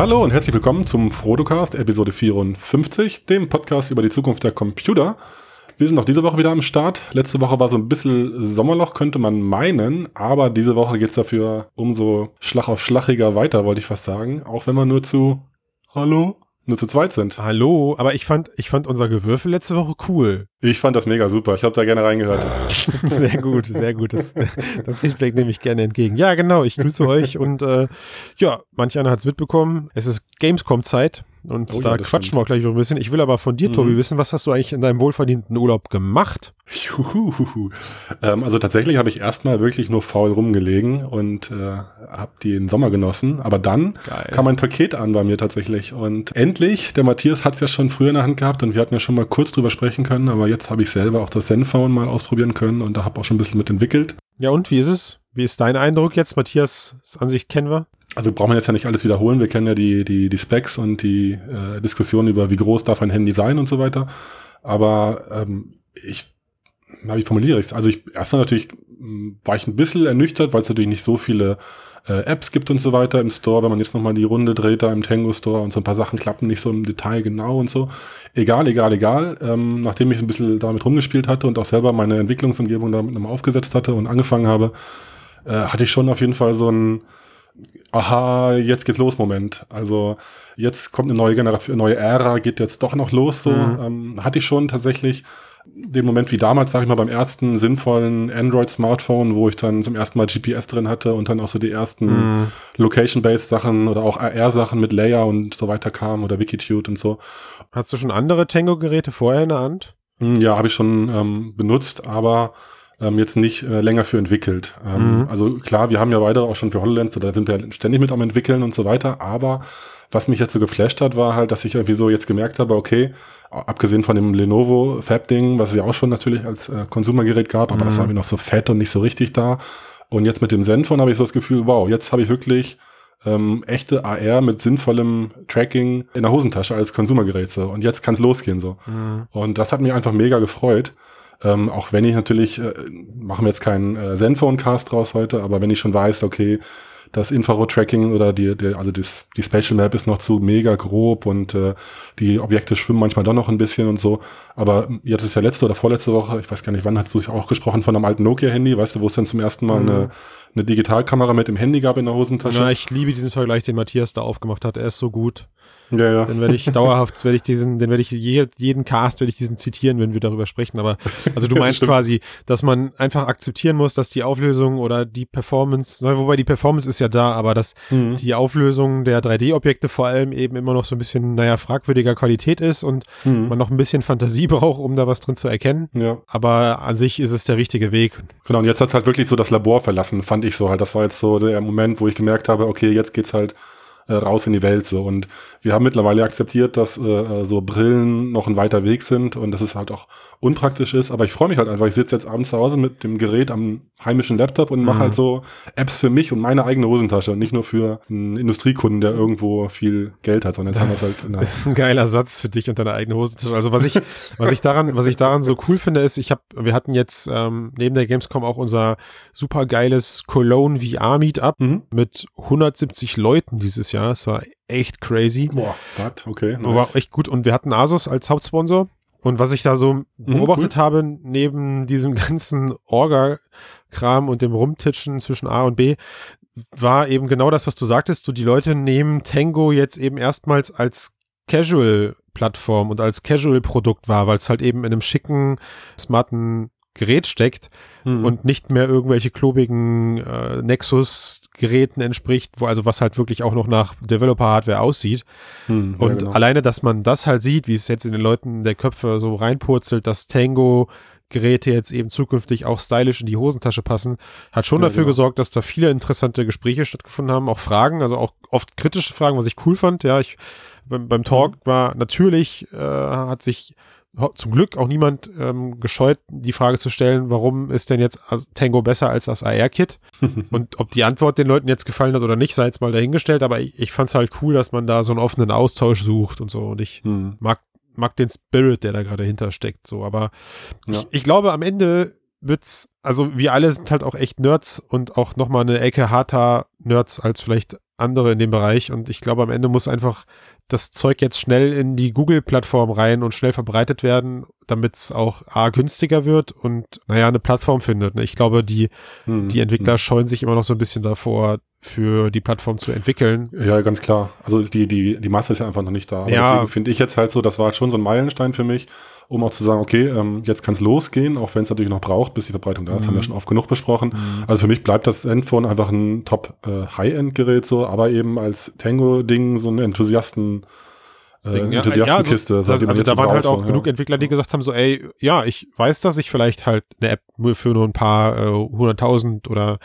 Hallo und herzlich willkommen zum Frodocast Episode 54, dem Podcast über die Zukunft der Computer. Wir sind auch diese Woche wieder am Start. Letzte Woche war so ein bisschen Sommerloch, könnte man meinen, aber diese Woche geht's dafür umso Schlag auf Schlachiger weiter, wollte ich fast sagen. Auch wenn man nur zu Hallo? Nur zu zweit sind. Hallo, aber ich fand, ich fand unser Gewürfel letzte Woche cool. Ich fand das mega super. Ich habe da gerne reingehört. sehr gut, sehr gut. Das, das Feedback nehme ich gerne entgegen. Ja, genau. Ich grüße euch und äh, ja, manch einer hat es mitbekommen. Es ist Gamescom-Zeit. Und oh, da ja, quatschen stimmt. wir auch gleich noch ein bisschen. Ich will aber von dir, mhm. Tobi, wissen, was hast du eigentlich in deinem wohlverdienten Urlaub gemacht? Juhu. Ähm, also tatsächlich habe ich erstmal wirklich nur faul rumgelegen und äh, habe den Sommer genossen. Aber dann Geil. kam ein Paket an bei mir tatsächlich. Und endlich, der Matthias hat es ja schon früher in der Hand gehabt und wir hatten ja schon mal kurz drüber sprechen können. Aber jetzt habe ich selber auch das Zenfone mal ausprobieren können und da habe auch schon ein bisschen mit entwickelt. Ja und, wie ist es? Wie ist dein Eindruck jetzt? Matthias Ansicht kennen wir? also braucht man jetzt ja nicht alles wiederholen. Wir kennen ja die, die, die Specs und die äh, Diskussion über, wie groß darf ein Handy sein und so weiter. Aber ähm, ich, na, wie formuliere ich es? Also ich erstmal natürlich war ich ein bisschen ernüchtert, weil es natürlich nicht so viele äh, Apps gibt und so weiter im Store. Wenn man jetzt nochmal die Runde dreht da im Tango Store und so ein paar Sachen klappen nicht so im Detail genau und so. Egal, egal, egal. Ähm, nachdem ich ein bisschen damit rumgespielt hatte und auch selber meine Entwicklungsumgebung damit nochmal aufgesetzt hatte und angefangen habe, äh, hatte ich schon auf jeden Fall so ein aha, jetzt geht's los Moment. Also jetzt kommt eine neue Generation, eine neue Ära, geht jetzt doch noch los. So mhm. ähm, hatte ich schon tatsächlich den Moment wie damals, sage ich mal, beim ersten sinnvollen Android-Smartphone, wo ich dann zum ersten Mal GPS drin hatte und dann auch so die ersten mm. Location-Based-Sachen oder auch AR-Sachen mit Layer und so weiter kamen oder Wikitude und so. Hast du schon andere Tango-Geräte vorher in der Hand? Hm, ja, habe ich schon ähm, benutzt, aber ähm, jetzt nicht äh, länger für entwickelt. Ähm, mhm. Also klar, wir haben ja weiter auch schon für HoloLens, da sind wir ständig mit am entwickeln und so weiter, aber was mich jetzt so geflasht hat, war halt, dass ich irgendwie so jetzt gemerkt habe, okay, abgesehen von dem Lenovo Fab-Ding, was es ja auch schon natürlich als äh, Konsumergerät gab, aber mhm. das war mir noch so fett und nicht so richtig da. Und jetzt mit dem Zenfone habe ich so das Gefühl, wow, jetzt habe ich wirklich ähm, echte AR mit sinnvollem Tracking in der Hosentasche als Konsumergerät so. Und jetzt kann es losgehen so. Mhm. Und das hat mich einfach mega gefreut. Ähm, auch wenn ich natürlich, äh, machen wir jetzt keinen äh, Zenfone-Cast draus heute, aber wenn ich schon weiß, okay, das Infrarot-Tracking oder die, die also das, die Spatial Map ist noch zu mega grob und äh, die Objekte schwimmen manchmal doch noch ein bisschen und so. Aber jetzt ist ja letzte oder vorletzte Woche, ich weiß gar nicht, wann hast du auch gesprochen von einem alten Nokia-Handy, weißt du, wo es dann zum ersten Mal mhm. eine, eine Digitalkamera mit dem Handy gab in der Hosentasche? Ja, ich liebe diesen Vergleich, den Matthias da aufgemacht hat. Er ist so gut. Ja, ja. Dann werde ich dauerhaft, werde ich diesen, dann werde ich je, jeden Cast werde ich diesen zitieren, wenn wir darüber sprechen. Aber also du meinst quasi, dass man einfach akzeptieren muss, dass die Auflösung oder die Performance, wobei die Performance ist ja da, aber dass mhm. die Auflösung der 3D-Objekte vor allem eben immer noch so ein bisschen, naja, fragwürdiger Qualität ist und mhm. man noch ein bisschen Fantasie braucht, um da was drin zu erkennen. Ja. Aber an sich ist es der richtige Weg. Genau, und jetzt hat's halt wirklich so das Labor verlassen, fand ich so halt. Das war jetzt so der Moment, wo ich gemerkt habe, okay, jetzt geht's halt äh, raus in die Welt so. Und wir haben mittlerweile akzeptiert, dass äh, äh, so Brillen noch ein weiter Weg sind und dass es halt auch unpraktisch ist. Aber ich freue mich halt einfach. Ich sitze jetzt abends zu Hause mit dem Gerät am heimischen Laptop und mache mhm. halt so Apps für mich und meine eigene Hosentasche und nicht nur für einen Industriekunden, der irgendwo viel Geld hat, sondern jetzt das haben wir halt ist ein geiler Satz für dich und deine eigene Hosentasche. Also was ich, was ich daran, was ich daran so cool finde, ist, ich habe, wir hatten jetzt ähm, neben der Gamescom auch unser super geiles Cologne VR Meetup mhm. mit 170 Leuten dieses Jahr. Es war echt crazy. Boah, what? okay. Nice. War echt gut. Und wir hatten Asus als Hauptsponsor. Und was ich da so mhm, beobachtet cool. habe, neben diesem ganzen Orga-Kram und dem Rumtitschen zwischen A und B, war eben genau das, was du sagtest. So, die Leute nehmen Tango jetzt eben erstmals als Casual-Plattform und als Casual-Produkt wahr, weil es halt eben in einem schicken, smarten Gerät steckt mhm. und nicht mehr irgendwelche klobigen äh, Nexus-Geräten entspricht, wo also was halt wirklich auch noch nach Developer-Hardware aussieht. Mhm, und ja, genau. alleine, dass man das halt sieht, wie es jetzt in den Leuten der Köpfe so reinpurzelt, dass Tango Geräte jetzt eben zukünftig auch stylisch in die Hosentasche passen, hat schon ja, dafür genau. gesorgt, dass da viele interessante Gespräche stattgefunden haben, auch Fragen, also auch oft kritische Fragen, was ich cool fand. Ja, ich beim, beim Talk mhm. war natürlich, äh, hat sich zum Glück auch niemand ähm, gescheut, die Frage zu stellen, warum ist denn jetzt Tango besser als das AR-Kit? und ob die Antwort den Leuten jetzt gefallen hat oder nicht, sei jetzt mal dahingestellt, aber ich, ich fand es halt cool, dass man da so einen offenen Austausch sucht und so. Und ich hm. mag, mag den Spirit, der da gerade hintersteckt. So, aber ja. ich, ich glaube, am Ende wird's, also wir alle sind halt auch echt Nerds und auch nochmal eine Ecke harter Nerds als vielleicht andere in dem Bereich und ich glaube, am Ende muss einfach das Zeug jetzt schnell in die Google-Plattform rein und schnell verbreitet werden, damit es auch A günstiger wird und naja, eine Plattform findet. Ne? Ich glaube, die, hm, die Entwickler hm. scheuen sich immer noch so ein bisschen davor, für die Plattform zu entwickeln. Ja, ganz klar. Also die, die, die Masse ist ja einfach noch nicht da. Aber ja. deswegen finde ich jetzt halt so, das war schon so ein Meilenstein für mich, um auch zu sagen, okay, ähm, jetzt kann es losgehen, auch wenn es natürlich noch braucht, bis die Verbreitung da ist, mhm. haben wir mhm. schon oft genug besprochen. Mhm. Also für mich bleibt das Endphone einfach ein Top-High-End-Gerät äh, so, aber eben als Tango-Ding so ein Enthusiasten- äh, Enthusiastenkiste. Ja, also, also da waren halt auch so, genug ja. Entwickler, die gesagt haben, so, ey, ja, ich weiß, dass ich vielleicht halt eine App für nur ein paar äh, hunderttausend oder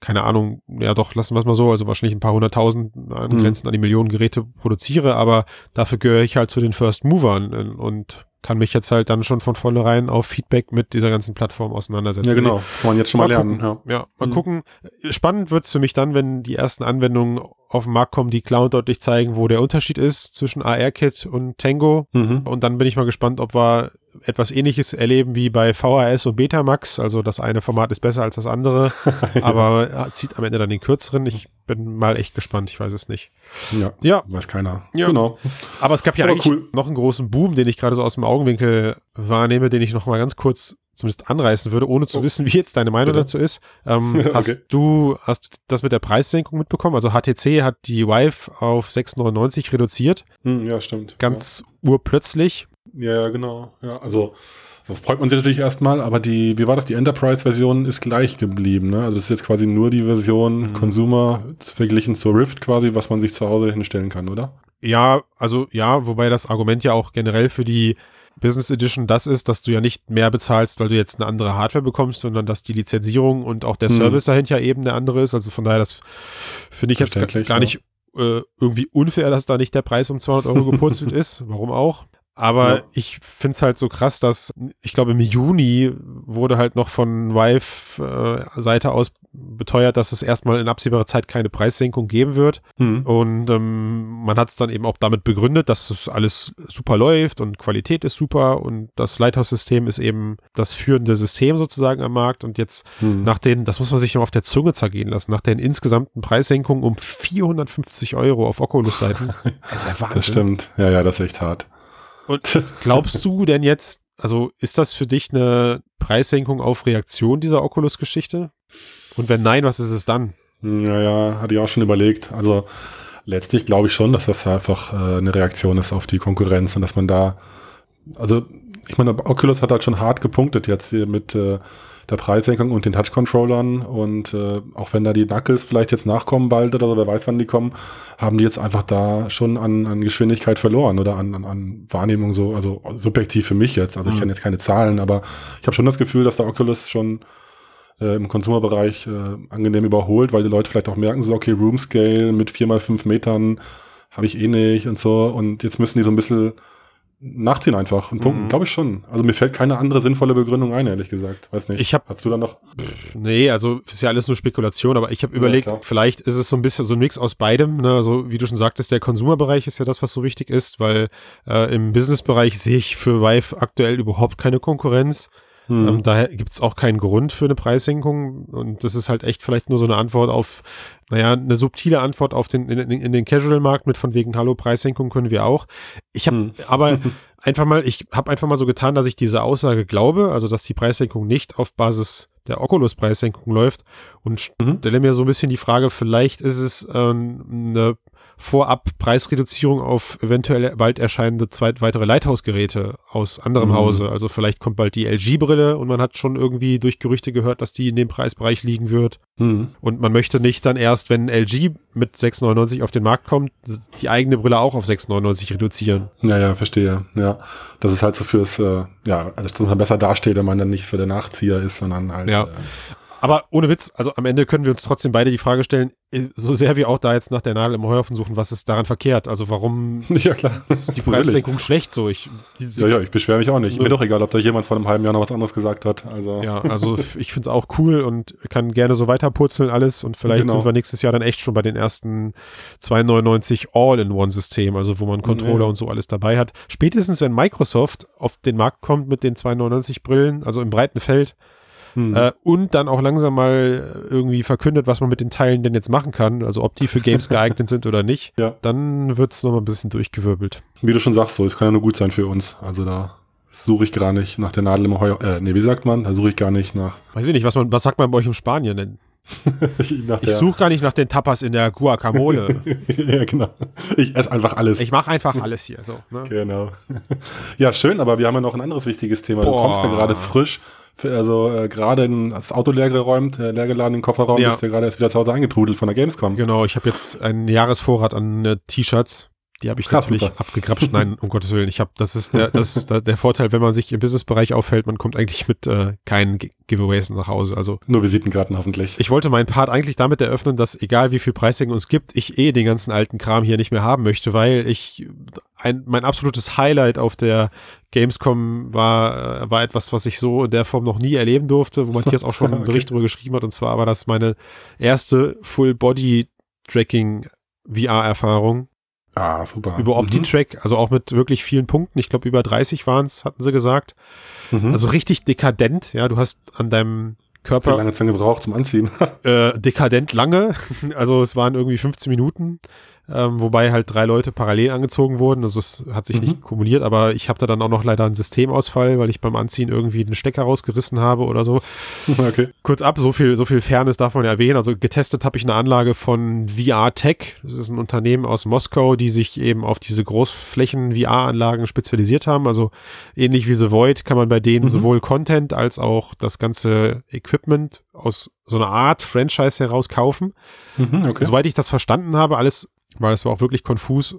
keine Ahnung, ja doch, lassen wir es mal so, also wahrscheinlich ein paar hunderttausend angrenzen mhm. an die Millionen Geräte produziere, aber dafür gehöre ich halt zu den First Movern und kann mich jetzt halt dann schon von vornherein auf Feedback mit dieser ganzen Plattform auseinandersetzen. Ja, genau. Kann man jetzt schon mal, mal lernen. Ja. ja, mal mhm. gucken. Spannend wird's für mich dann, wenn die ersten Anwendungen auf den Markt kommen, die klar und deutlich zeigen, wo der Unterschied ist zwischen AR-Kit und Tango. Mhm. Und dann bin ich mal gespannt, ob wir etwas ähnliches erleben wie bei VHS und Betamax. Also das eine Format ist besser als das andere, ja. aber zieht am Ende dann den kürzeren. Ich bin mal echt gespannt, ich weiß es nicht. Ja, ja. weiß keiner. Ja. Genau. Aber es gab ja aber eigentlich cool. noch einen großen Boom, den ich gerade so aus dem Augenwinkel wahrnehme, den ich noch mal ganz kurz zumindest anreißen würde, ohne zu oh. wissen, wie jetzt deine Meinung Bitte? dazu ist. Ähm, okay. Hast du hast das mit der Preissenkung mitbekommen? Also HTC hat die Vive auf 6,99 reduziert. Hm, ja, stimmt. Ganz ja. urplötzlich. Ja, genau. Ja, also freut man sich natürlich erstmal, aber die, wie war das? Die Enterprise-Version ist gleich geblieben. Ne? Also das ist jetzt quasi nur die Version mhm. Consumer verglichen zur Rift quasi, was man sich zu Hause hinstellen kann, oder? Ja, also ja, wobei das Argument ja auch generell für die Business Edition das ist, dass du ja nicht mehr bezahlst, weil du jetzt eine andere Hardware bekommst, sondern dass die Lizenzierung und auch der hm. Service dahinter ja eben der andere ist. Also von daher, das finde ich jetzt gar, gar nicht äh, irgendwie unfair, dass da nicht der Preis um 200 Euro gepurzelt ist. Warum auch? Aber ja. ich finde es halt so krass, dass ich glaube im Juni wurde halt noch von Vive-Seite äh, aus beteuert, dass es erstmal in absehbarer Zeit keine Preissenkung geben wird. Mhm. Und ähm, man hat es dann eben auch damit begründet, dass es alles super läuft und Qualität ist super und das Lighthouse-System ist eben das führende System sozusagen am Markt. Und jetzt mhm. nach den, das muss man sich noch auf der Zunge zergehen lassen, nach den insgesamten Preissenkungen um 450 Euro auf Oculus-Seiten. das ist ja Wahnsinn. Das stimmt. Ja, ja, das ist echt hart. Und glaubst du denn jetzt, also ist das für dich eine Preissenkung auf Reaktion dieser Oculus-Geschichte? Und wenn nein, was ist es dann? Naja, hatte ich auch schon überlegt. Also letztlich glaube ich schon, dass das einfach äh, eine Reaktion ist auf die Konkurrenz und dass man da, also ich meine, Oculus hat halt schon hart gepunktet jetzt hier mit äh, der Preissenkung und den Touch-Controllern. Und äh, auch wenn da die Knuckles vielleicht jetzt nachkommen bald oder so, wer weiß, wann die kommen, haben die jetzt einfach da schon an, an Geschwindigkeit verloren oder an, an, an Wahrnehmung so, also subjektiv für mich jetzt. Also ich mhm. kenne jetzt keine Zahlen, aber ich habe schon das Gefühl, dass der Oculus schon äh, im Konsumerbereich äh, angenehm überholt, weil die Leute vielleicht auch merken, so, okay, Room Scale mit vier mal fünf Metern habe ich eh nicht und so. Und jetzt müssen die so ein bisschen nachziehen einfach und punkten, mhm. glaube ich schon. Also mir fällt keine andere sinnvolle Begründung ein, ehrlich gesagt. Weiß nicht. Ich hab, Hast du da noch? Nee, also ist ja alles nur Spekulation, aber ich habe überlegt, ja, vielleicht ist es so ein bisschen so ein Mix aus beidem. Ne? Also wie du schon sagtest, der Konsumerbereich ist ja das, was so wichtig ist, weil äh, im Businessbereich sehe ich für Vive aktuell überhaupt keine Konkurrenz. Hm. Ähm, daher gibt es auch keinen Grund für eine Preissenkung und das ist halt echt vielleicht nur so eine Antwort auf, naja, eine subtile Antwort auf den, in, in den Casual-Markt mit von wegen, hallo, Preissenkung können wir auch. Ich habe hm. aber einfach mal, ich habe einfach mal so getan, dass ich diese Aussage glaube, also dass die Preissenkung nicht auf Basis der Oculus-Preissenkung läuft und mhm. stelle mir so ein bisschen die Frage, vielleicht ist es ähm, eine vorab Preisreduzierung auf eventuell bald erscheinende zweit weitere Lighthouse-Geräte aus anderem mhm. Hause. Also vielleicht kommt bald die LG-Brille und man hat schon irgendwie durch Gerüchte gehört, dass die in dem Preisbereich liegen wird. Mhm. Und man möchte nicht dann erst, wenn LG mit 6,99 auf den Markt kommt, die eigene Brille auch auf 6,99 reduzieren. Ja, ja, verstehe. Ja, das ist halt so fürs, äh, ja, also dass man besser dasteht, wenn man dann nicht so der Nachzieher ist, sondern halt. Ja. Äh, aber ohne Witz, also am Ende können wir uns trotzdem beide die Frage stellen, äh, so sehr wir auch da jetzt nach der Nadel im Heuhaufen suchen, was ist daran verkehrt? Also warum ja, klar. ist die Preissenkung schlecht so? Ich, die, ja, ja, ich beschwere mich auch nicht. Mir doch egal, ob da jemand vor einem halben Jahr noch was anderes gesagt hat. Also. Ja, also ich finde es auch cool und kann gerne so weiterpurzeln alles und vielleicht genau. sind wir nächstes Jahr dann echt schon bei den ersten 299 All-in-One-System, also wo man Controller ja. und so alles dabei hat. Spätestens wenn Microsoft auf den Markt kommt mit den 299 Brillen, also im breiten Feld, mhm. äh, und dann auch langsam mal irgendwie verkündet, was man mit den Teilen denn jetzt machen kann, also ob die für Games geeignet sind oder nicht, ja. dann wird's noch mal ein bisschen durchgewirbelt. Wie du schon sagst, so, es kann ja nur gut sein für uns. Also da suche ich gar nicht nach der Nadel im Heuer. Äh, nee, wie sagt man? Da suche ich gar nicht nach. Weiß ich nicht, was man, was sagt man bei euch im Spanien denn? ich suche gar nicht nach den Tapas in der Guacamole. ja, genau. Ich esse einfach alles. Ich mache einfach alles hier. So, ne? Genau. Ja, schön, aber wir haben ja noch ein anderes wichtiges Thema. Boah. Du kommst ja gerade frisch, also äh, gerade das Auto leer geräumt, äh, leer geladen im Kofferraum, ja. bist ja gerade erst wieder zu Hause eingetrudelt von der Gamescom. Genau, ich habe jetzt einen Jahresvorrat an äh, T-Shirts die habe ich Krass, natürlich super. abgegrapscht. Nein, um Gottes Willen. Ich habe, das ist der, das ist der Vorteil, wenn man sich im Businessbereich auffällt, man kommt eigentlich mit äh, keinen Giveaways nach Hause. Also nur Visitenkarten hoffentlich. Ich wollte meinen Part eigentlich damit eröffnen, dass egal wie viel Pricing uns gibt, ich eh den ganzen alten Kram hier nicht mehr haben möchte, weil ich ein, mein absolutes Highlight auf der Gamescom war, äh, war etwas, was ich so in der Form noch nie erleben durfte, wo Matthias auch schon einen okay. Bericht darüber geschrieben hat. Und zwar war das meine erste Full Body Tracking VR-Erfahrung Ah, super. Über OptiTrack, mhm. also auch mit wirklich vielen Punkten. Ich glaube, über 30 waren es, hatten sie gesagt. Mhm. Also richtig dekadent. Ja, du hast an deinem Körper. Wie lange Zeit gebraucht zum Anziehen? äh, dekadent lange. Also es waren irgendwie 15 Minuten ähm, wobei halt drei Leute parallel angezogen wurden. Also es hat sich mhm. nicht kumuliert, aber ich habe da dann auch noch leider einen Systemausfall, weil ich beim Anziehen irgendwie den Stecker rausgerissen habe oder so. Okay. Kurz ab, so viel, so viel Fairness darf man erwähnen. Also getestet habe ich eine Anlage von VR Tech. Das ist ein Unternehmen aus Moskau, die sich eben auf diese Großflächen VR-Anlagen spezialisiert haben. Also ähnlich wie The Void kann man bei denen mhm. sowohl Content als auch das ganze Equipment aus so einer Art Franchise heraus kaufen. Mhm, okay. Soweit ich das verstanden habe, alles weil es war auch wirklich konfus.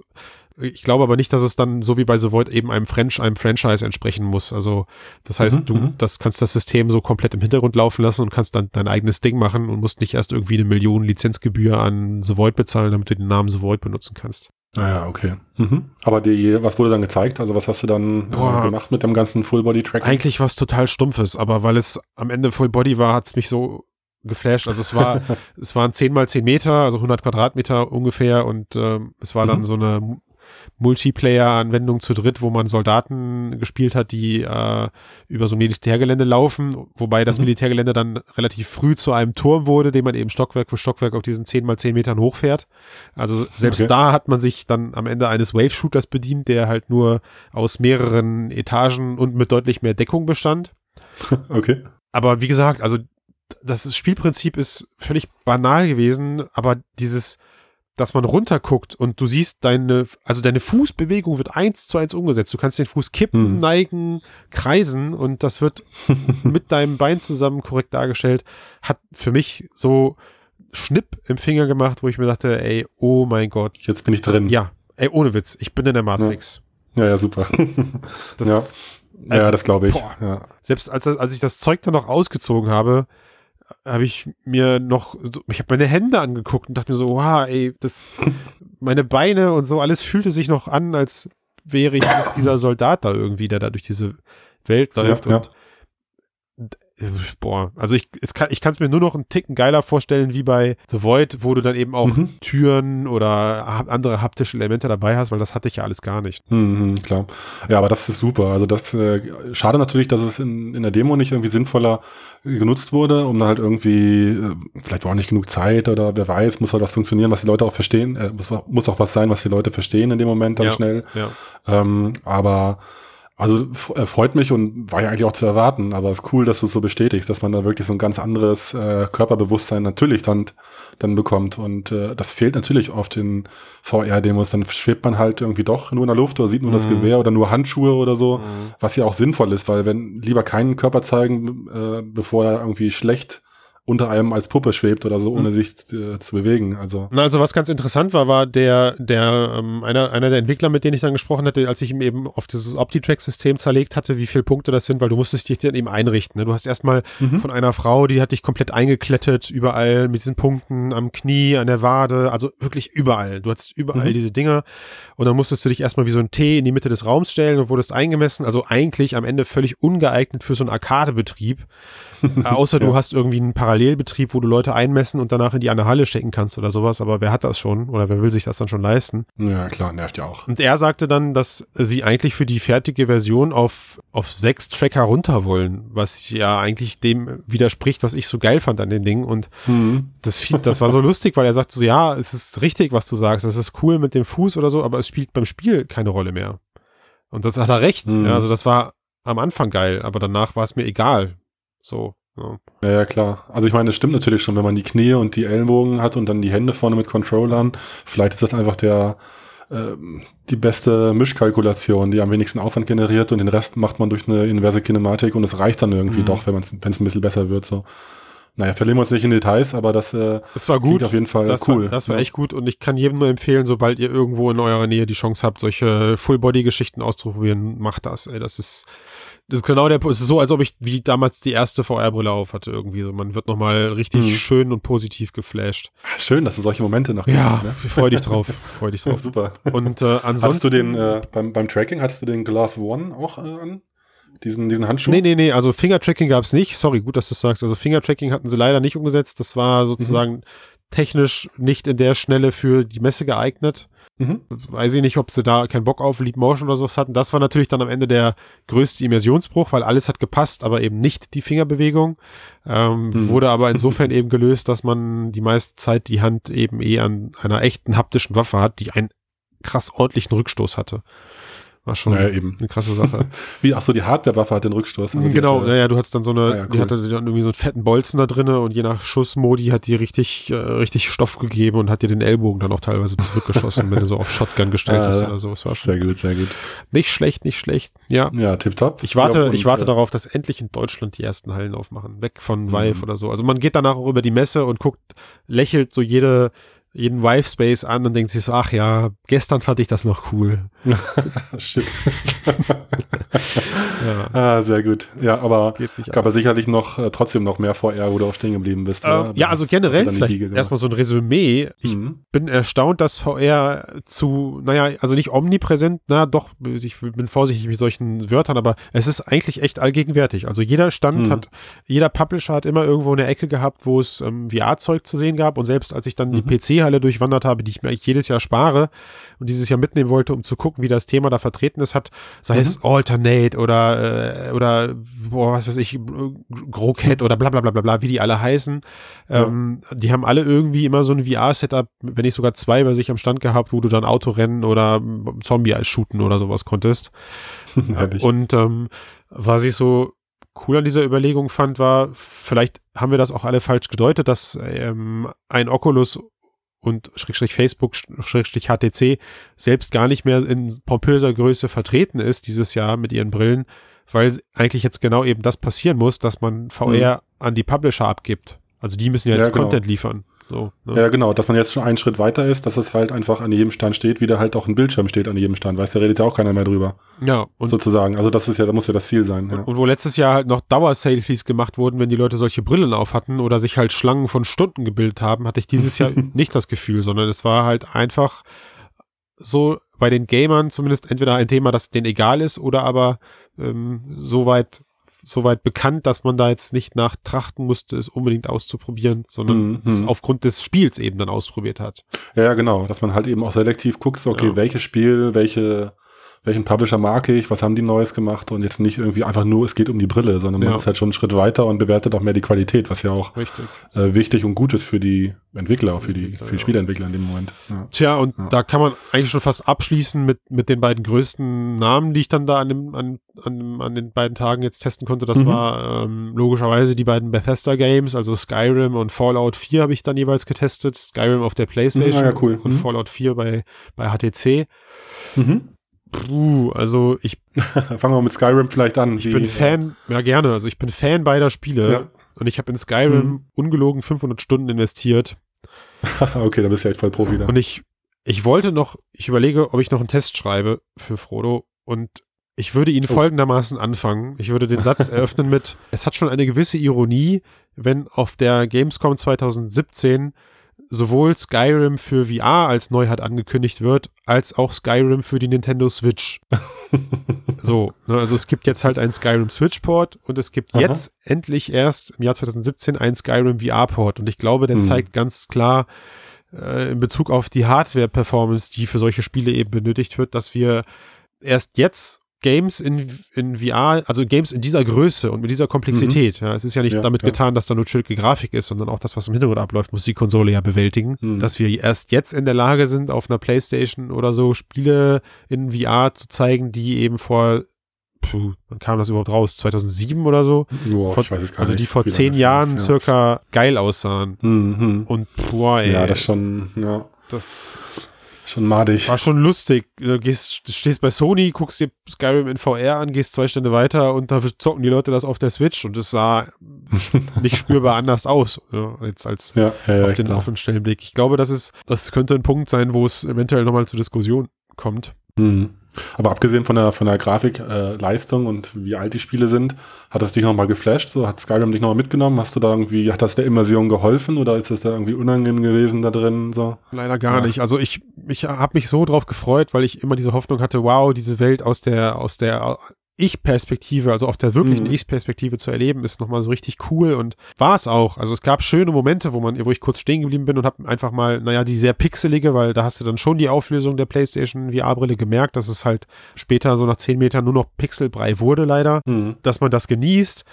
Ich glaube aber nicht, dass es dann so wie bei The Void eben einem, French, einem Franchise entsprechen muss. Also das heißt, mhm, du mhm. das kannst das System so komplett im Hintergrund laufen lassen und kannst dann dein eigenes Ding machen und musst nicht erst irgendwie eine Million Lizenzgebühr an The Void bezahlen, damit du den Namen The Void benutzen kannst. Ah ja, okay. Mhm. Aber die, was wurde dann gezeigt? Also was hast du dann äh, Boah, gemacht mit dem ganzen Full-Body-Tracking? Eigentlich was total Stumpfes, aber weil es am Ende Full-Body war, hat es mich so geflasht. Also es war, es waren 10 mal 10 Meter, also 100 Quadratmeter ungefähr und ähm, es war mhm. dann so eine Multiplayer-Anwendung zu dritt, wo man Soldaten gespielt hat, die äh, über so ein Militärgelände laufen, wobei das mhm. Militärgelände dann relativ früh zu einem Turm wurde, den man eben Stockwerk für Stockwerk auf diesen 10 mal 10 Metern hochfährt. Also selbst okay. da hat man sich dann am Ende eines Wave-Shooters bedient, der halt nur aus mehreren Etagen und mit deutlich mehr Deckung bestand. Okay. Aber wie gesagt, also das Spielprinzip ist völlig banal gewesen, aber dieses, dass man runterguckt und du siehst deine, also deine Fußbewegung wird eins zu eins umgesetzt. Du kannst den Fuß kippen, hm. neigen, kreisen und das wird mit deinem Bein zusammen korrekt dargestellt. Hat für mich so Schnipp im Finger gemacht, wo ich mir dachte, ey, oh mein Gott. Jetzt bin ich drin. Ja, ey, ohne Witz. Ich bin in der Matrix. Ja, ja, ja super. das, ja. Also, ja, das glaube ich. Ja. Selbst als, als ich das Zeug dann noch ausgezogen habe, habe ich mir noch, ich habe meine Hände angeguckt und dachte mir so, wow, ey, das, meine Beine und so, alles fühlte sich noch an, als wäre ich dieser Soldat da irgendwie, der da durch diese Welt läuft ja, und boah, also ich, kann, ich kann es mir nur noch einen Ticken geiler vorstellen wie bei The Void, wo du dann eben auch mhm. Türen oder andere haptische Elemente dabei hast, weil das hatte ich ja alles gar nicht. Mhm, klar. Ja, aber das ist super. Also das äh, schade natürlich, dass es in, in der Demo nicht irgendwie sinnvoller genutzt wurde, um dann halt irgendwie, äh, vielleicht war auch nicht genug Zeit oder wer weiß, muss halt was funktionieren, was die Leute auch verstehen, äh, muss, muss auch was sein, was die Leute verstehen in dem Moment dann ja, schnell. Ja. Ähm, aber also äh, freut mich und war ja eigentlich auch zu erwarten, aber es ist cool, dass du es so bestätigst, dass man da wirklich so ein ganz anderes äh, Körperbewusstsein natürlich dann, dann bekommt. Und äh, das fehlt natürlich oft in VR-Demos. Dann schwebt man halt irgendwie doch nur in der Luft oder sieht nur mhm. das Gewehr oder nur Handschuhe oder so, mhm. was ja auch sinnvoll ist, weil wenn lieber keinen Körper zeigen, äh, bevor er irgendwie schlecht unter einem als Puppe schwebt oder so, ohne mhm. sich äh, zu bewegen. Also. Na, also was ganz interessant war, war der, der, ähm, einer, einer der Entwickler, mit denen ich dann gesprochen hatte, als ich ihm eben auf dieses OptiTrack-System zerlegt hatte, wie viele Punkte das sind, weil du musstest dich dann eben einrichten. Ne? Du hast erstmal mhm. von einer Frau, die hat dich komplett eingeklettet, überall mit diesen Punkten am Knie, an der Wade, also wirklich überall. Du hattest überall mhm. diese Dinger und dann musstest du dich erstmal wie so ein T in die Mitte des Raums stellen und wurdest eingemessen. Also eigentlich am Ende völlig ungeeignet für so einen Arcade-Betrieb. äh, außer ja. du hast irgendwie einen Parallel Parallelbetrieb, wo du Leute einmessen und danach in die eine Halle stecken kannst oder sowas, aber wer hat das schon oder wer will sich das dann schon leisten? Ja, klar, nervt ja auch. Und er sagte dann, dass sie eigentlich für die fertige Version auf, auf sechs Tracker runter wollen, was ja eigentlich dem widerspricht, was ich so geil fand an den Dingen und mhm. das, das war so lustig, weil er sagte so, ja, es ist richtig, was du sagst, es ist cool mit dem Fuß oder so, aber es spielt beim Spiel keine Rolle mehr. Und das hat er recht. Mhm. Ja, also das war am Anfang geil, aber danach war es mir egal. So. Ja. ja. klar. Also ich meine, es stimmt natürlich schon, wenn man die Knie und die Ellenbogen hat und dann die Hände vorne mit Controllern, vielleicht ist das einfach der äh, die beste Mischkalkulation, die am wenigsten Aufwand generiert und den Rest macht man durch eine inverse Kinematik und es reicht dann irgendwie mhm. doch, wenn es ein bisschen besser wird. So. Naja, verlieren wir uns nicht in Details, aber das, äh, das war gut. auf jeden Fall das cool. War, das war echt gut und ich kann jedem nur empfehlen, sobald ihr irgendwo in eurer Nähe die Chance habt, solche Full-Body-Geschichten auszuprobieren, macht das. Ey, das ist das ist genau der Es ist so, als ob ich wie damals die erste VR-Brille auf hatte irgendwie. So, man wird nochmal richtig mhm. schön und positiv geflasht. Schön, dass du solche Momente noch Ja, ne? freu dich drauf. freu dich drauf. Super. Und äh, ansonsten. Hattest du den, äh, beim, beim Tracking, hattest du den Glove One auch äh, an? Diesen, diesen Handschuh? Nee, nee, nee, also Finger-Tracking gab es nicht. Sorry, gut, dass du sagst. Also Finger-Tracking hatten sie leider nicht umgesetzt. Das war sozusagen mhm. technisch nicht in der Schnelle für die Messe geeignet. Mhm. Weiß ich nicht, ob sie da keinen Bock auf Leap Motion oder sowas hatten. Das war natürlich dann am Ende der größte Immersionsbruch, weil alles hat gepasst, aber eben nicht die Fingerbewegung. Ähm, mhm. Wurde aber insofern eben gelöst, dass man die meiste Zeit die Hand eben eh an einer echten haptischen Waffe hat, die einen krass ordentlichen Rückstoß hatte. War schon naja, eben. eine krasse Sache. Wie, ach so, die Hardware-Waffe hat den Rückstoß. Also genau, naja, du hast dann so eine, ah, ja, cool. die hatte dann irgendwie so einen fetten Bolzen da drinne und je nach Schussmodi hat die richtig, äh, richtig Stoff gegeben und hat dir den Ellbogen dann auch teilweise zurückgeschossen, wenn du so auf Shotgun gestellt hast oder so. Es war schon sehr gut, sehr gut. Nicht schlecht, nicht schlecht. Ja. Ja, tipptopp. Ich warte, ja, ich warte ja. darauf, dass endlich in Deutschland die ersten Hallen aufmachen. Weg von mhm. Vive oder so. Also man geht danach auch über die Messe und guckt, lächelt so jede, jeden Vive Space an und denkt sich so, ach ja, gestern fand ich das noch cool. Shit. ja. Ah, sehr gut. Ja, aber gab aber sicherlich noch äh, trotzdem noch mehr VR, wo du auch stehen geblieben bist. Ähm, ja, also generell vielleicht erstmal so ein Resümee. Ich mhm. bin erstaunt, dass VR zu, naja, also nicht omnipräsent, na doch, ich bin vorsichtig mit solchen Wörtern, aber es ist eigentlich echt allgegenwärtig. Also jeder Stand mhm. hat, jeder Publisher hat immer irgendwo eine Ecke gehabt, wo es ähm, VR-Zeug zu sehen gab und selbst als ich dann mhm. die PC-Halle durchwandert habe, die ich mir eigentlich jedes Jahr spare und dieses Jahr mitnehmen wollte, um zu gucken, wie das Thema da vertreten ist, hat, sei mhm. es Alternate oder, äh, oder, boah, was weiß ich, Groket oder bla bla bla bla bla, wie die alle heißen. Ja. Ähm, die haben alle irgendwie immer so ein VR-Setup, wenn nicht sogar zwei bei sich am Stand gehabt, wo du dann Autorennen oder Zombie-Shooten oder sowas konntest. und ähm, was ich so cool an dieser Überlegung fand, war, vielleicht haben wir das auch alle falsch gedeutet, dass ähm, ein Oculus und Schrägstrich Facebook, Schrägstrich HTC selbst gar nicht mehr in pompöser Größe vertreten ist dieses Jahr mit ihren Brillen, weil eigentlich jetzt genau eben das passieren muss, dass man VR mhm. an die Publisher abgibt. Also die müssen ja jetzt ja, genau. Content liefern. So, ne? Ja, genau, dass man jetzt schon einen Schritt weiter ist, dass es halt einfach an jedem Stand steht, wie da halt auch ein Bildschirm steht an jedem Stand. Weißt du, da redet ja auch keiner mehr drüber. Ja. Und sozusagen. Also das ist ja, da muss ja das Ziel sein. Ja. Und, und wo letztes Jahr halt noch Dauerselfies gemacht wurden, wenn die Leute solche Brillen auf hatten oder sich halt Schlangen von Stunden gebildet haben, hatte ich dieses Jahr nicht das Gefühl, sondern es war halt einfach so bei den Gamern zumindest entweder ein Thema, das denen egal ist oder aber ähm, soweit soweit bekannt, dass man da jetzt nicht nach trachten musste, es unbedingt auszuprobieren, sondern mhm. es aufgrund des Spiels eben dann ausprobiert hat. Ja, genau, dass man halt eben auch selektiv guckt, so, okay, ja. welches Spiel, welche welchen Publisher mag ich, was haben die Neues gemacht und jetzt nicht irgendwie einfach nur, es geht um die Brille, sondern man ist halt schon einen Schritt weiter und bewertet auch mehr die Qualität, was ja auch äh, wichtig und gut ist für die Entwickler, für die, für die Spieleentwickler in dem Moment. Ja. Tja, und ja. da kann man eigentlich schon fast abschließen mit, mit den beiden größten Namen, die ich dann da an, dem, an, an, an den beiden Tagen jetzt testen konnte. Das mhm. war ähm, logischerweise die beiden Bethesda Games, also Skyrim und Fallout 4 habe ich dann jeweils getestet. Skyrim auf der Playstation ja, cool. und mhm. Fallout 4 bei, bei HTC. Mhm. Puh, also ich. Fangen wir mit Skyrim vielleicht an. Ich bin Fan, ja gerne, also ich bin Fan beider Spiele ja. und ich habe in Skyrim mhm. ungelogen 500 Stunden investiert. okay, da bist du ja echt voll Profi da. Und ich, ich wollte noch, ich überlege, ob ich noch einen Test schreibe für Frodo und ich würde ihn oh. folgendermaßen anfangen. Ich würde den Satz eröffnen mit, es hat schon eine gewisse Ironie, wenn auf der Gamescom 2017 sowohl Skyrim für VR als Neuheit angekündigt wird, als auch Skyrim für die Nintendo Switch. so, ne, also es gibt jetzt halt einen Skyrim Switch-Port und es gibt Aha. jetzt endlich erst im Jahr 2017 einen Skyrim VR-Port. Und ich glaube, der hm. zeigt ganz klar äh, in Bezug auf die Hardware-Performance, die für solche Spiele eben benötigt wird, dass wir erst jetzt Games in, in VR, also Games in dieser Größe und mit dieser Komplexität. Mhm. Ja, es ist ja nicht ja, damit ja. getan, dass da nur chillige Grafik ist, sondern auch das, was im Hintergrund abläuft, muss die Konsole ja bewältigen. Mhm. Dass wir erst jetzt in der Lage sind, auf einer Playstation oder so Spiele in VR zu zeigen, die eben vor, puh, wann kam das überhaupt raus? 2007 oder so? Boah, vor, ich weiß es gar also die vor zehn Jahren ist, circa geil aussahen. Mhm. Und boah, ey. Ja, das schon, ja. Das Schon madig. War schon lustig. Du, gehst, du stehst bei Sony, guckst dir Skyrim in VR an, gehst zwei Stunden weiter und da zocken die Leute das auf der Switch und es sah nicht spürbar anders aus, ja, jetzt als ja, ja, auf, den, auf den Stellenblick. Ich glaube, das ist, das könnte ein Punkt sein, wo es eventuell nochmal zur Diskussion kommt. Mhm. Aber abgesehen von der, von der Grafikleistung äh, und wie alt die Spiele sind, hat das dich nochmal geflasht? So, hat Skyrim dich nochmal mitgenommen? Hast du da irgendwie, hat das der Immersion geholfen oder ist das da irgendwie unangenehm gewesen da drin? So? Leider gar ja. nicht. Also ich, ich habe mich so drauf gefreut, weil ich immer diese Hoffnung hatte, wow, diese Welt aus der, aus der ich-Perspektive, also auf der wirklichen mhm. Ich-Perspektive zu erleben, ist nochmal so richtig cool und war es auch. Also es gab schöne Momente, wo man, wo ich kurz stehen geblieben bin und habe einfach mal, naja, die sehr pixelige, weil da hast du dann schon die Auflösung der PlayStation VR-Brille gemerkt, dass es halt später so nach zehn Metern nur noch pixelbrei wurde, leider, mhm. dass man das genießt.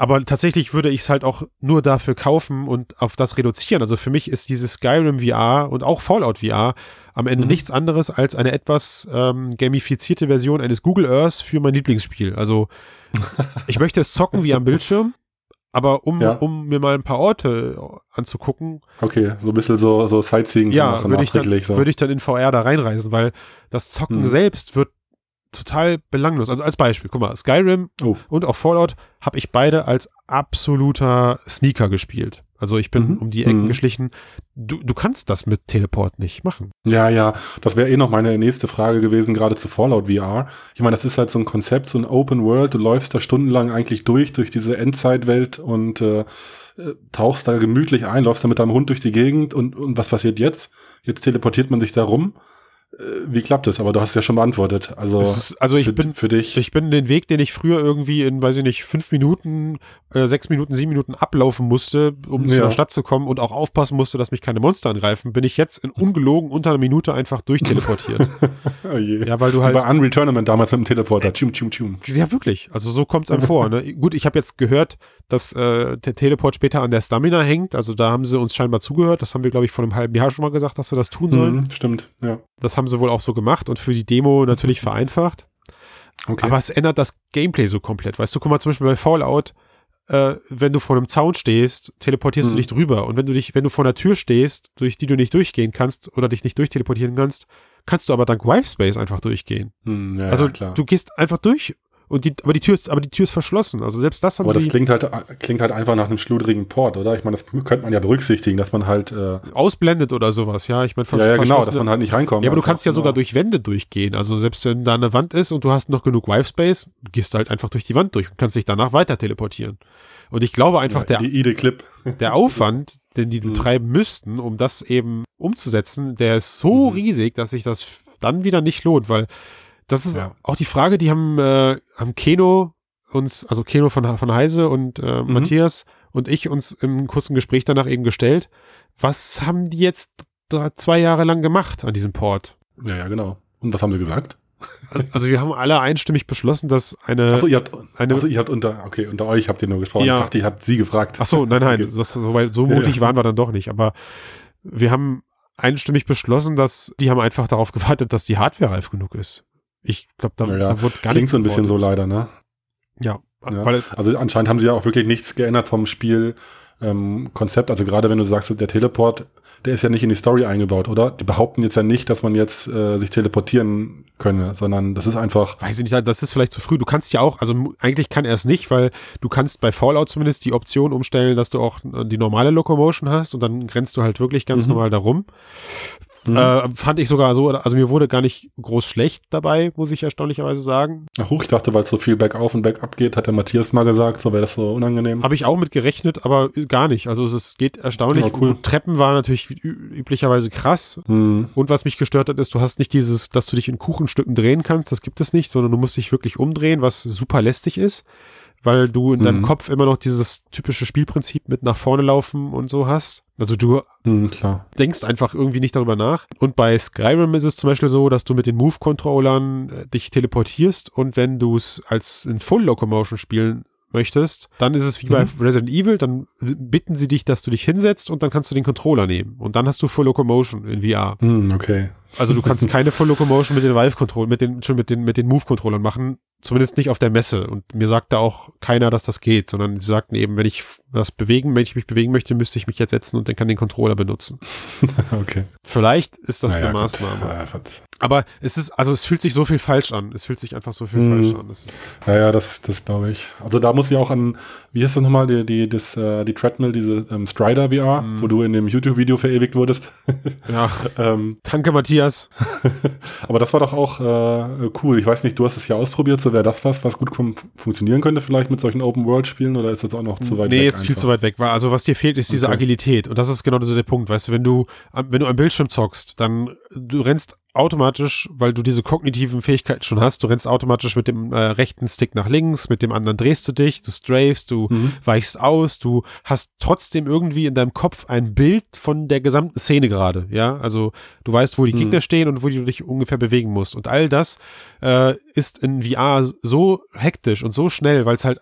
Aber tatsächlich würde ich es halt auch nur dafür kaufen und auf das reduzieren. Also für mich ist dieses Skyrim VR und auch Fallout VR am Ende mhm. nichts anderes als eine etwas ähm, gamifizierte Version eines Google Earth für mein Lieblingsspiel. Also ich möchte es zocken wie am Bildschirm, aber um, ja. um mir mal ein paar Orte anzugucken. Okay, so ein bisschen so, so Sightseeing ja, würde ich, dann, so. würde ich dann in VR da reinreisen, weil das Zocken mhm. selbst wird total belanglos. Also als Beispiel, guck mal, Skyrim oh. und auch Fallout habe ich beide als absoluter Sneaker gespielt. Also ich bin mhm. um die Ecken mhm. geschlichen. Du, du kannst das mit Teleport nicht machen. Ja, ja, das wäre eh noch meine nächste Frage gewesen, gerade zu Fallout VR. Ich meine, das ist halt so ein Konzept, so ein Open World. Du läufst da stundenlang eigentlich durch, durch diese Endzeitwelt und äh, äh tauchst da gemütlich ein, läufst da mit deinem Hund durch die Gegend und, und was passiert jetzt? Jetzt teleportiert man sich da rum wie klappt es? Aber du hast ja schon beantwortet. Also, ist, also ich für, bin für dich. Ich bin den Weg, den ich früher irgendwie in, weiß ich nicht, fünf Minuten, äh, sechs Minuten, sieben Minuten ablaufen musste, um ja. zu der Stadt zu kommen und auch aufpassen musste, dass mich keine Monster angreifen, bin ich jetzt in ungelogen unter einer Minute einfach durchteleportiert. oh je. Ja, weil du halt. Wie bei Unreal Tournament damals mit dem Teleporter. Äh, tschum, tschum, tschum. Ja, wirklich. Also so kommt es einem vor. Ne? Gut, ich habe jetzt gehört, dass äh, der Teleport später an der Stamina hängt. Also da haben sie uns scheinbar zugehört. Das haben wir, glaube ich, vor einem halben Jahr schon mal gesagt, dass sie das tun sollen. Mhm, stimmt, ja. Das haben sie wohl auch so gemacht und für die Demo natürlich vereinfacht. Okay. Aber es ändert das Gameplay so komplett. Weißt du, guck mal zum Beispiel bei Fallout, äh, wenn du vor einem Zaun stehst, teleportierst mhm. du dich drüber. Und wenn du dich, wenn du vor einer Tür stehst, durch die du nicht durchgehen kannst oder dich nicht durchteleportieren kannst, kannst du aber dank Wivespace einfach durchgehen. Mhm, ja, also ja, du gehst einfach durch und die, aber die Tür ist, aber die Tür ist verschlossen. Also selbst das haben aber sie. Aber das klingt halt, klingt halt einfach nach einem schludrigen Port, oder? Ich meine, das könnte man ja berücksichtigen, dass man halt äh, ausblendet oder sowas. Ja, ich meine, ja, ja, genau, dass man halt nicht reinkommt. Ja, aber du kannst ja genau. sogar durch Wände durchgehen. Also selbst wenn da eine Wand ist und du hast noch genug Wife Space, gehst du halt einfach durch die Wand durch und kannst dich danach weiter teleportieren. Und ich glaube einfach, ja, der, Clip. der Aufwand, den die mhm. treiben müssten, um das eben umzusetzen, der ist so mhm. riesig, dass sich das dann wieder nicht lohnt, weil das ist ja. auch die Frage, die haben, äh, haben Keno uns, also Keno von, von Heise und äh, mhm. Matthias und ich uns im kurzen Gespräch danach eben gestellt, was haben die jetzt zwei Jahre lang gemacht an diesem Port? Ja, ja, genau. Und was haben sie gesagt? Also wir haben alle einstimmig beschlossen, dass eine. Achso, ihr habt, eine, achso, ihr habt unter, okay, unter euch habt ihr nur gesprochen. Ja. Ich dachte, ihr habt sie gefragt. Achso, nein, nein, okay. das, so, weil so mutig ja, ja. waren wir dann doch nicht. Aber wir haben einstimmig beschlossen, dass die haben einfach darauf gewartet, dass die Hardware reif genug ist. Ich glaube, da, ja, da wird gar Klingt so ein bisschen so leider, ne? Ja. ja. Weil, also anscheinend haben sie ja auch wirklich nichts geändert vom Spiel. Ähm, Konzept, also gerade wenn du sagst, der Teleport, der ist ja nicht in die Story eingebaut, oder? Die behaupten jetzt ja nicht, dass man jetzt äh, sich teleportieren könne, sondern das ist einfach. Weiß ich nicht, das ist vielleicht zu früh. Du kannst ja auch, also eigentlich kann er es nicht, weil du kannst bei Fallout zumindest die Option umstellen, dass du auch die normale Locomotion hast und dann grenzt du halt wirklich ganz mhm. normal darum. Mhm. Äh, fand ich sogar so, also mir wurde gar nicht groß schlecht dabei, muss ich erstaunlicherweise sagen. Ach hoch, ich dachte, weil es so viel bergauf und bergab geht, hat der Matthias mal gesagt, so wäre das so unangenehm. Habe ich auch mit gerechnet, aber gar nicht. Also es geht erstaunlich. Ja, cool. Treppen war natürlich üblicherweise krass. Mhm. Und was mich gestört hat, ist, du hast nicht dieses, dass du dich in Kuchenstücken drehen kannst, das gibt es nicht, sondern du musst dich wirklich umdrehen, was super lästig ist, weil du in deinem Mhm. Kopf immer noch dieses typische Spielprinzip mit nach vorne laufen und so hast. Also du Mhm, denkst einfach irgendwie nicht darüber nach. Und bei Skyrim ist es zum Beispiel so, dass du mit den Move-Controllern äh, dich teleportierst und wenn du es als in Full Locomotion spielen möchtest, dann ist es wie bei Resident Evil, dann bitten sie dich, dass du dich hinsetzt und dann kannst du den Controller nehmen. Und dann hast du Full Locomotion in VR. Mhm, okay. Also du kannst keine Full Locomotion mit den Valve-Controllern, mit den, schon mit den, mit den Move-Controllern machen. Zumindest nicht auf der Messe. Und mir sagte auch keiner, dass das geht, sondern sie sagten eben, wenn ich das bewegen, wenn ich mich bewegen möchte, müsste ich mich jetzt setzen und dann kann den Controller benutzen. okay. Vielleicht ist das Naja, eine. Maßnahme. Ja, verdammt. Aber es ist, also es fühlt sich so viel falsch an. Es fühlt sich einfach so viel Mhm. falsch an. Das ist, Ja, ja, das, das glaube ich. Also da muss ich auch an, wie heißt das nochmal, die, die, das, äh, die Treadmill, diese ähm, Strider VR, Mhm. wo du in dem YouTube-Video verewigt wurdest. ja, ähm, danke Matthias. aber das war doch auch äh, cool. Ich weiß nicht, du hast es ja ausprobiert, so wäre das was, was gut fun funktionieren könnte vielleicht mit solchen Open-World-Spielen oder ist das auch noch zu weit nee, weg? ist viel zu weit weg. Weil Also was dir fehlt, ist diese Okay. Agilität. Und das ist genau so der Punkt. Weißt du, wenn du, wenn du am Bildschirm zockst, dann du rennst automatisch, weil du diese kognitiven Fähigkeiten schon hast, du rennst automatisch mit dem äh, rechten Stick nach links, mit dem anderen drehst du dich, du strafest, du Mhm. weichst aus, du hast trotzdem irgendwie in deinem Kopf ein Bild von der gesamten Szene gerade, ja, also du weißt, wo die Mhm. Gegner stehen und wo du dich ungefähr bewegen musst und all das äh, ist in VR so hektisch und so schnell, weil es halt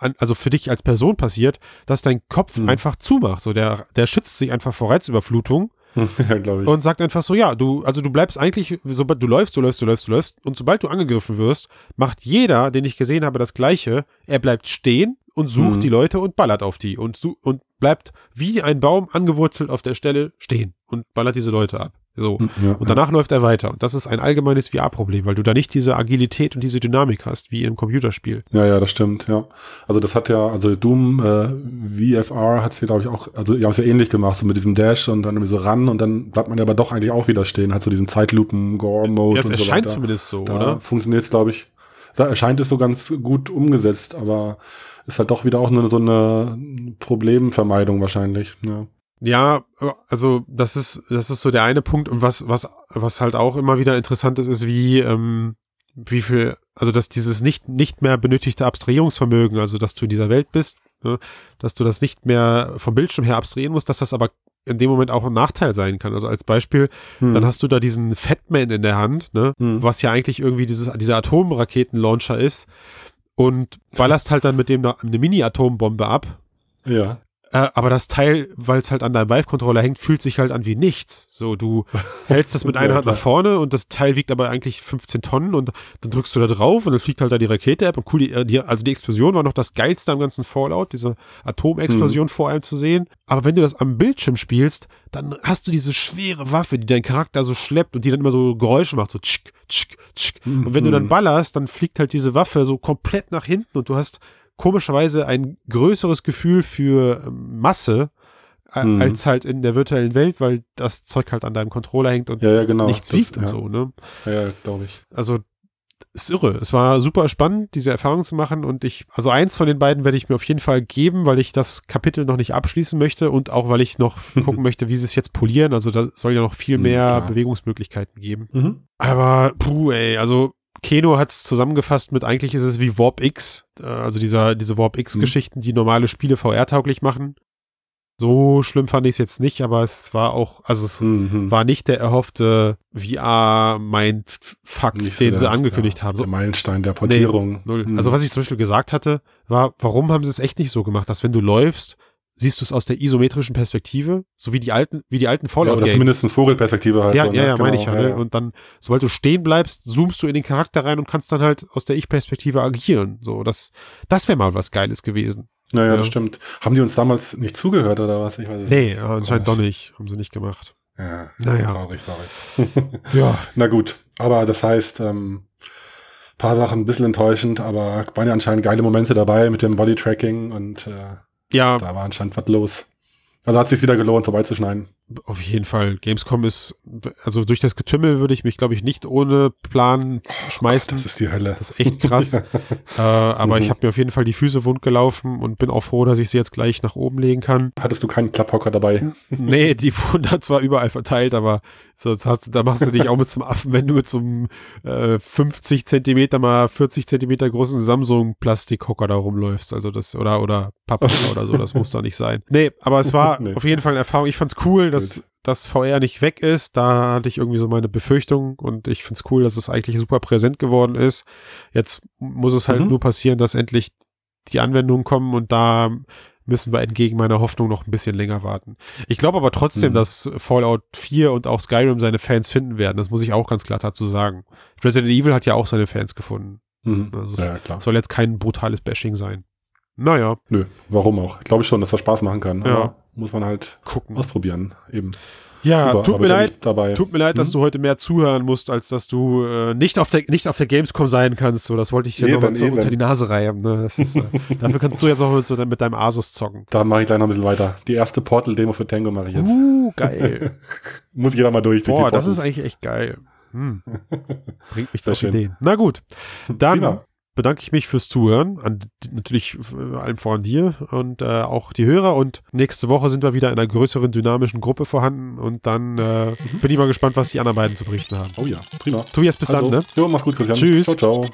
an, also für dich als Person passiert, dass dein Kopf Mhm. einfach zumacht, so der der schützt sich einfach vor Reizüberflutung ja, glaube ich. und sagt einfach so, ja, du, also du bleibst eigentlich, sobald du läufst, du läufst, du läufst, du läufst, und sobald du angegriffen wirst, macht jeder, den ich gesehen habe, das Gleiche. Er bleibt stehen und sucht Mhm. die Leute und ballert auf die und, und bleibt wie ein Baum angewurzelt auf der Stelle stehen und ballert diese Leute ab. So. ja, Und danach läuft er weiter. Und das ist ein allgemeines VR-Problem, weil du da nicht diese Agilität und diese Dynamik hast, wie im Computerspiel. Ja, ja, das stimmt, ja. Also das hat ja, also Doom äh, VFR hat es ja, glaube ich, auch, also die haben es ja ähnlich gemacht, so mit diesem Dash und dann irgendwie so ran und dann bleibt man ja aber doch eigentlich auch wieder stehen, hat so diesen Zeitlupen-Gore-Mode Ja, so erscheint weiter. zumindest so, Da oder? funktioniert es, glaube ich, da erscheint es so ganz gut umgesetzt, aber ist halt doch wieder auch nur so eine Problemvermeidung wahrscheinlich, ja. Ja, also das ist, das ist so der eine Punkt und was, was, was halt auch immer wieder interessant ist, ist wie, ähm, wie viel, also dass dieses nicht, nicht mehr benötigte Abstrahierungsvermögen, also dass du in dieser Welt bist, ne, dass du das nicht mehr vom Bildschirm her abstrahieren musst, dass das aber in dem Moment auch ein Nachteil sein kann. Also als Beispiel, Hm. dann hast du da diesen Fatman in der Hand, ne, Hm. was ja eigentlich irgendwie dieses, dieser Atomraketenlauncher ist und ballerst halt dann mit dem eine eine Mini-Atombombe ab ja. Äh, aber das Teil, weil es halt an deinem Vive-Controller hängt, fühlt sich halt an wie nichts. So, du hältst das mit einer Hand nach vorne und das Teil wiegt aber eigentlich 15 Tonnen und dann drückst du da drauf und dann fliegt halt da die Rakete ab und cool, die, äh, die, also die Explosion war noch das geilste am ganzen Fallout, diese Atomexplosion Mhm. vor allem zu sehen. Aber wenn du das am Bildschirm spielst, dann hast du diese schwere Waffe, die dein Charakter so schleppt und die dann immer so Geräusche macht, so tschk, tschk, tschk. Und wenn du dann Mhm. ballerst, dann fliegt halt diese Waffe so komplett nach hinten und du hast komischerweise ein größeres Gefühl für Masse äh, Mhm. als halt in der virtuellen Welt, weil das Zeug halt an deinem Controller hängt und Ja, ja, genau. nichts wiegt und so, ne? Ja, ja glaube ich. Also ist irre. Es war super spannend, diese Erfahrung zu machen und ich, also eins von den beiden werde ich mir auf jeden Fall geben, weil ich das Kapitel noch nicht abschließen möchte und auch weil ich noch gucken möchte, wie sie es jetzt polieren. Also da soll ja noch viel Mhm, mehr klar. Bewegungsmöglichkeiten geben. Mhm. Aber puh, ey, also Keno hat es zusammengefasst mit eigentlich ist es wie Warp X, äh, also dieser, diese Warp X-Geschichten, die normale Spiele VR-tauglich machen. So schlimm fand ich es jetzt nicht, aber es war auch, also es Mhm. war nicht der erhoffte VR-Mindfuck, den sie angekündigt ja, haben. Der Meilenstein der Portierung. null. Mhm. Also was ich zum Beispiel gesagt hatte, war, warum haben sie es echt nicht so gemacht, dass wenn du läufst, siehst du es aus der isometrischen Perspektive, so wie die alten, wie die alten ja, Fallout oder Games. zumindest Vogelperspektive halt. Ja, so, ja, ne? ja, meine Genau, ich ja, ne? Und dann, sobald du stehen bleibst, zoomst du in den Charakter rein und kannst dann halt aus der Ich-Perspektive agieren. So, das, das wäre mal was Geiles gewesen. Ja, ja, Ja. das stimmt. Haben die uns damals nicht zugehört oder was? Ich weiß es Nee, ja, anscheinend doch nicht. Haben sie nicht gemacht. Ja, Naja. traurig, traurig. Ja. Na gut, aber das heißt, ähm, paar Sachen ein bisschen enttäuschend, aber waren ja anscheinend geile Momente dabei mit dem Bodytracking und äh, Ja, da war anscheinend was los. Also hat es sich wieder gelohnt, vorbeizuschneiden. Auf jeden Fall. Gamescom ist, also durch das Getümmel würde ich mich, glaube ich, nicht ohne Plan schmeißen. Das ist die Hölle. Das ist echt krass. äh, aber Mhm. ich habe mir auf jeden Fall die Füße wund gelaufen und bin auch froh, dass ich sie jetzt gleich nach oben legen kann. Hattest du keinen Klapphocker dabei? Nee, die wurden da zwar überall verteilt, aber sonst hast du, da machst du dich auch mit zum Affen, wenn du mit so einem äh, 50 Zentimeter mal 40 Zentimeter großen Samsung-Plastikhocker da rumläufst. Also das, oder, oder Paprika oder so, das muss da nicht sein. Nee, aber es war Nee. auf jeden Fall eine Erfahrung. Ich fand's cool, dass dass VR nicht weg ist. Da hatte ich irgendwie so meine Befürchtung und ich find's cool, dass es eigentlich super präsent geworden ist. Jetzt muss es halt Mhm. nur passieren, dass endlich die Anwendungen kommen und da müssen wir entgegen meiner Hoffnung noch ein bisschen länger warten. Ich glaube aber trotzdem, Mhm. dass Fallout 4 und auch Skyrim seine Fans finden werden. Das muss ich auch ganz klar dazu sagen. Resident Evil hat ja auch seine Fans gefunden. Mhm. Also es Ja, klar. soll jetzt kein brutales Bashing sein. Naja, Nö, warum auch? Glaube ich schon, dass das Spaß machen kann. Ja. Aber muss man halt gucken. ausprobieren. Eben. Ja, Super, tut mir leid. ich Dabei. Tut mir leid, dass Hm? du heute mehr zuhören musst, als dass du äh, nicht, auf der, nicht auf der Gamescom sein kannst. So, das wollte ich dir nochmal so eben. unter die Nase reiben. Ne? Das ist, äh, dafür kannst du jetzt auch mit, so, mit deinem Asus zocken. Da mache ich gleich noch ein bisschen weiter. Die erste Portal-Demo für Tango mache ich jetzt. Uh, geil. Muss jeder mal durch. durch Boah, die das ist eigentlich echt geil. Hm. Bringt mich Sehr auf schön. Ideen. Na gut, dann Prima. Bedanke ich mich fürs Zuhören. An, natürlich äh, allem voran dir und äh, auch die Hörer. Und nächste Woche sind wir wieder in einer größeren dynamischen Gruppe vorhanden. Und dann äh, bin ich mal gespannt, was die anderen beiden zu berichten haben. Oh ja, prima. Tobias, bis also, dann. Ne? Jo, mach's gut, Christian. Tschüss. Ciao, ciao.